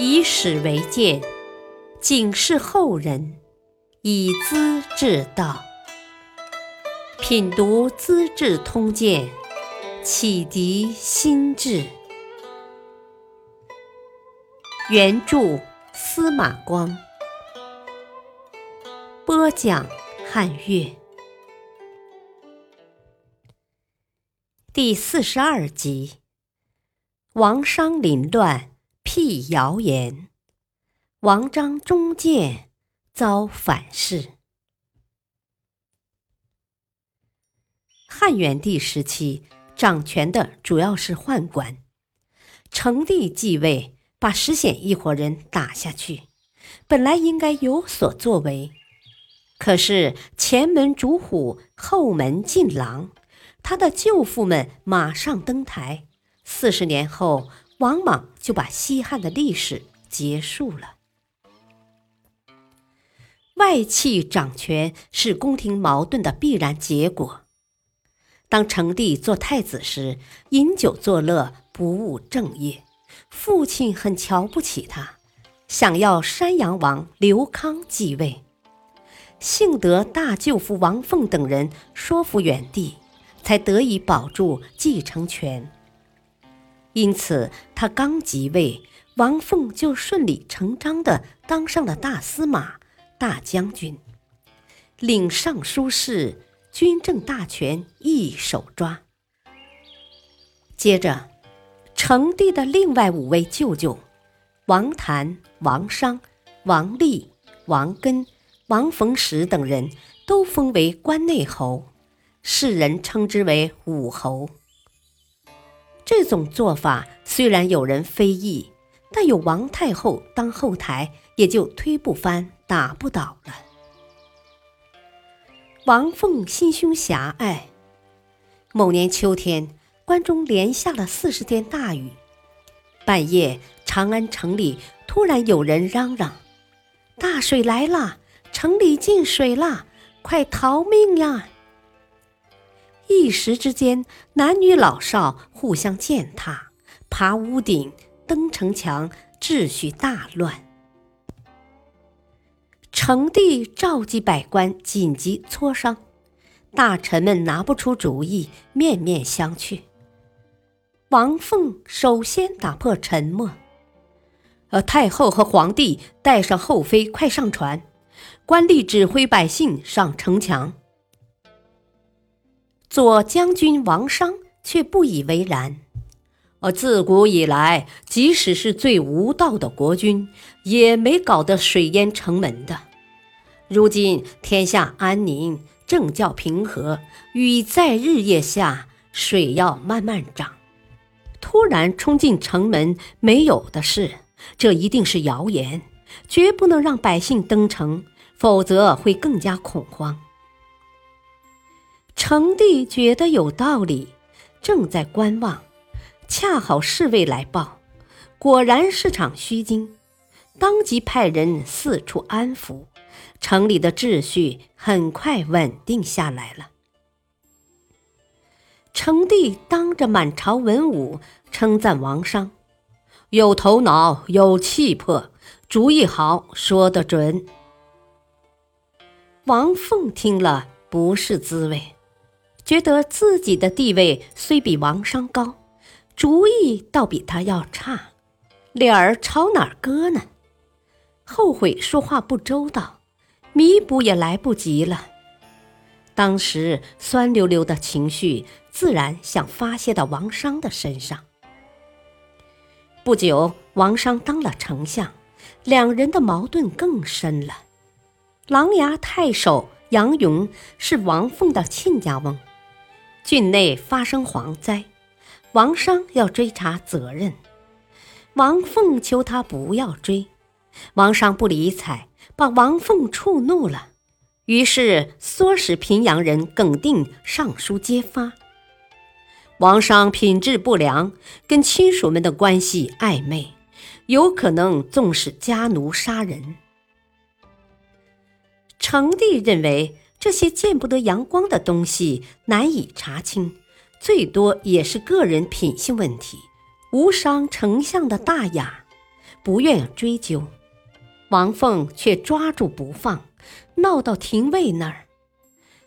以史为鉴，警示后人，以资治道。品读《资治通鉴》，启迪心智。原著司马光，播讲汉乐。第四十二集：王商凌乱，辟谣言；王章忠谏，遭反噬。汉元帝时期，掌权的主要是宦官。成帝继位，把石显一伙人打下去，本来应该有所作为。可是前门逐虎，后门进狼，他的舅父们马上登台。四十年后，王莽就把西汉的历史结束了。外戚掌权是宫廷矛盾的必然结果。当成帝做太子时，饮酒作乐，不务正业，父亲很瞧不起他，想要山阳王刘康继位。幸得大舅父王凤等人说服元帝，才得以保住继承权。因此，他刚即位，王凤就顺理成章地当上了大司马、大将军，领尚书事。军政大权一手抓。接着，成帝的另外五位舅舅王谭、王商、王立、王根、王逢时等人都封为关内侯，世人称之为武侯。这种做法虽然有人非议，但有王太后当后台，也就推不翻、打不倒了。王凤心胸狭隘。某年秋天，关中连下了四十天大雨。半夜，长安城里突然有人嚷嚷：“大水来了，城里进水了，快逃命呀！”一时之间，男女老少互相践踏，爬屋顶、登城墙，秩序大乱。成帝召集百官紧急磋商，大臣们拿不出主意，面面相觑。王凤首先打破沉默：“呃，太后和皇帝带上后妃，快上船！官吏指挥百姓上城墙。”左将军王商却不以为然：“而，自古以来，即使是最无道的国君，也没搞得水淹城门的。”如今天下安宁，政教平和，雨在日夜下，水要慢慢涨。突然冲进城门，没有的事，这一定是谣言，绝不能让百姓登城，否则会更加恐慌。成帝觉得有道理，正在观望，恰好侍卫来报，果然是场虚惊，当即派人四处安抚。城里的秩序很快稳定下来了。成帝当着满朝文武称赞王商，有头脑，有气魄，主意好，说得准。王凤听了不是滋味，觉得自己的地位虽比王商高，主意倒比他要差，脸儿朝哪儿搁呢？后悔说话不周到。弥补也来不及了。当时酸溜溜的情绪自然想发泄到王商的身上。不久，王商当了丞相，两人的矛盾更深了。琅琊太守杨勇是王凤的亲家翁，郡内发生蝗灾，王商要追查责任，王凤求他不要追，王商不理睬。把王凤触怒了，于是唆使平阳人耿定上书揭发。王商品质不良，跟亲属们的关系暧昧，有可能纵使家奴杀人。成帝认为这些见不得阳光的东西难以查清，最多也是个人品性问题，无伤丞相的大雅。不愿追究，王凤却抓住不放，闹到廷尉那儿。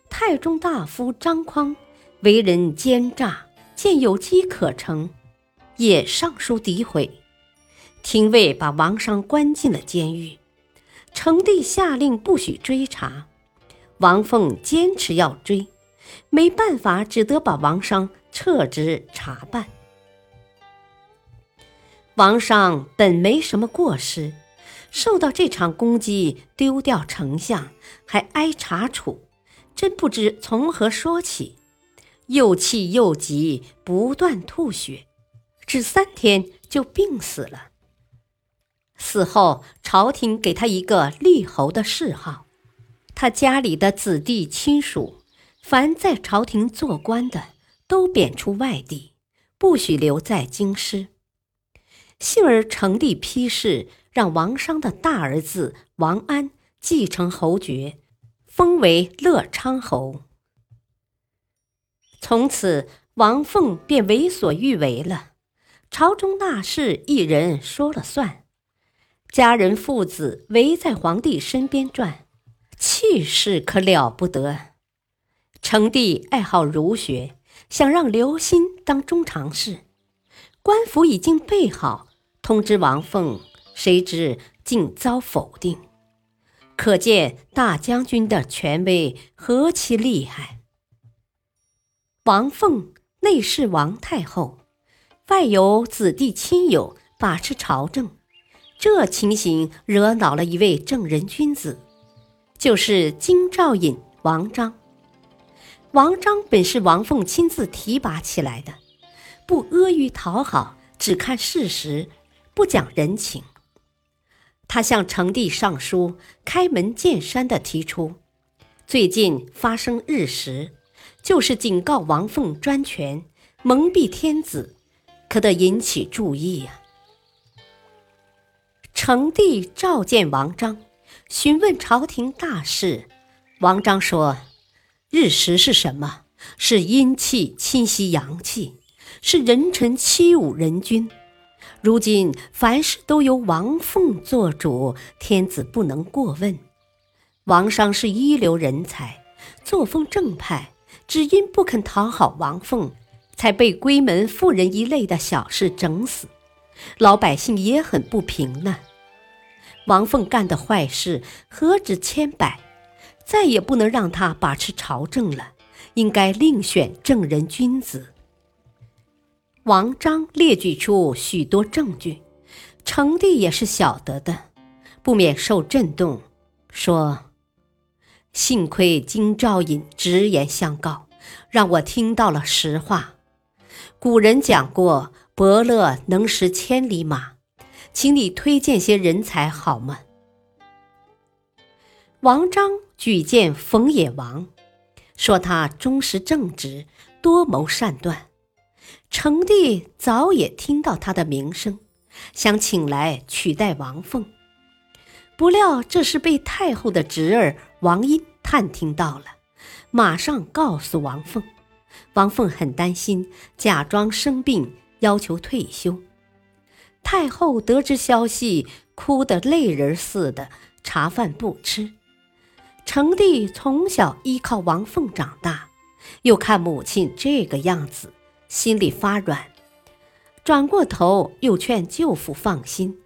太中大夫张匡为人奸诈，见有机可乘，也上书诋毁。廷尉把王商关进了监狱。成帝下令不许追查，王凤坚持要追，没办法，只得把王商撤职查办。王商本没什么过失，受到这场攻击，丢掉丞相，还挨查处，真不知从何说起，又气又急，不断吐血，只三天就病死了。死后，朝廷给他一个立侯的谥号，他家里的子弟亲属，凡在朝廷做官的，都贬出外地，不许留在京师。幸而成帝批示，让王商的大儿子王安继承侯爵，封为乐昌侯。从此，王凤便为所欲为了，朝中大事一人说了算，家人父子围在皇帝身边转，气势可了不得。成帝爱好儒学，想让刘歆当中常侍，官府已经备好。通知王凤，谁知竟遭否定，可见大将军的权威何其厉害。王凤内侍王太后，外有子弟亲友把持朝政，这情形惹恼了一位正人君子，就是京兆尹王章。王章本是王凤亲自提拔起来的，不阿谀讨好，只看事实。不讲人情，他向成帝上书，开门见山地提出，最近发生日食，就是警告王凤专权，蒙蔽天子，可得引起注意呀。成帝召见王章，询问朝廷大事。王章说：“日食是什么？是阴气侵袭阳气，是人臣欺侮人君。”如今凡事都由王凤做主，天子不能过问。王商是一流人才，作风正派，只因不肯讨好王凤，才被闺门妇人一类的小事整死。老百姓也很不平呢。王凤干的坏事何止千百，再也不能让他把持朝政了，应该另选正人君子。王章列举出许多证据，成帝也是晓得的，不免受震动，说：“幸亏京兆尹直言相告，让我听到了实话。古人讲过，伯乐能识千里马，请你推荐些人才好吗？”王章举荐冯野王，说他忠实正直，多谋善断。成帝早也听到他的名声，想请来取代王凤，不料这是被太后的侄儿王英探听到了，马上告诉王凤。王凤很担心，假装生病，要求退休。太后得知消息，哭得泪人似的，茶饭不吃。成帝从小依靠王凤长大，又看母亲这个样子。心里发软，转过头又劝舅父放心，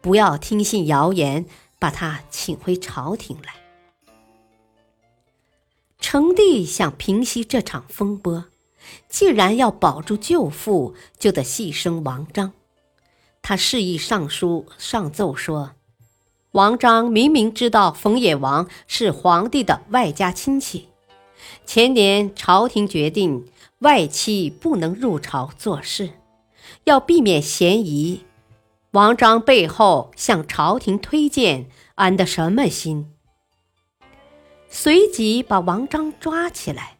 不要听信谣言，把他请回朝廷来。成帝想平息这场风波，既然要保住舅父，就得牺牲王章。他示意尚书上奏说：王章明明知道冯野王是皇帝的外家亲戚，前年朝廷决定。外戚不能入朝做事，要避免嫌疑。王章背后向朝廷推荐，安的什么心？随即把王章抓起来，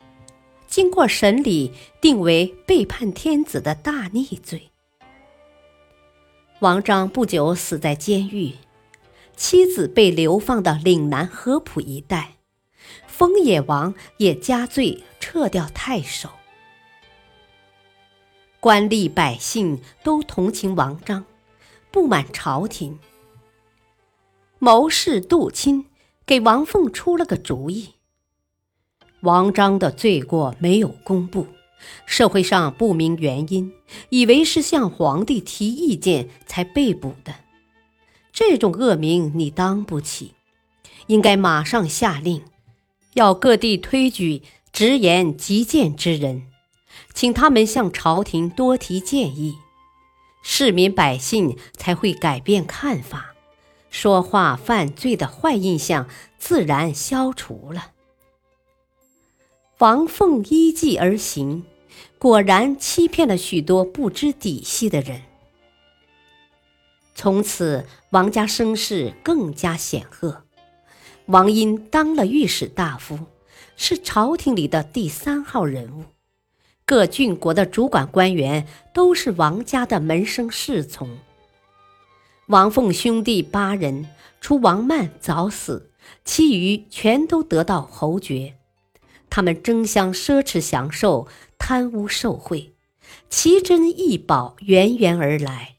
经过审理，定为背叛天子的大逆罪。王章不久死在监狱，妻子被流放到岭南合浦一带，丰野王也加罪撤掉太守。官吏百姓都同情王章，不满朝廷。谋士杜钦给王凤出了个主意：王章的罪过没有公布，社会上不明原因，以为是向皇帝提意见才被捕的。这种恶名你当不起，应该马上下令，要各地推举直言极谏之人，请他们向朝廷多提建议。市民百姓才会改变看法，说话犯罪的坏印象自然消除了。王凤依计而行，果然欺骗了许多不知底细的人。从此，王家声势更加显赫。王殷当了御史大夫，是朝廷里的第三号人物。各郡国的主管官员都是王家的门生侍从。王凤兄弟八人，除王曼早死，其余全都得到侯爵。他们争相奢侈享受，贪污受贿，奇珍异宝源源而来，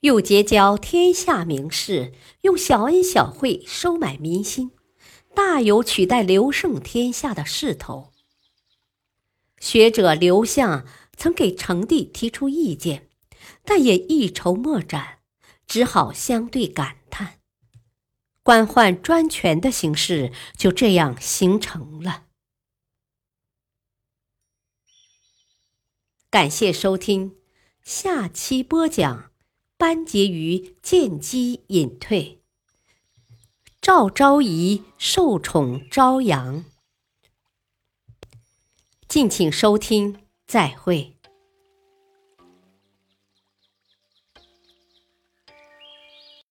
又结交天下名士，用小恩小惠收买民心，大有取代刘胜天下的势头。学者刘向曾给成帝提出意见，但也一筹莫展，只好相对感叹：官宦专权的形式就这样形成了。感谢收听，下期播讲班婕妤见机隐退，赵昭仪受宠朝阳。敬请收听，再会。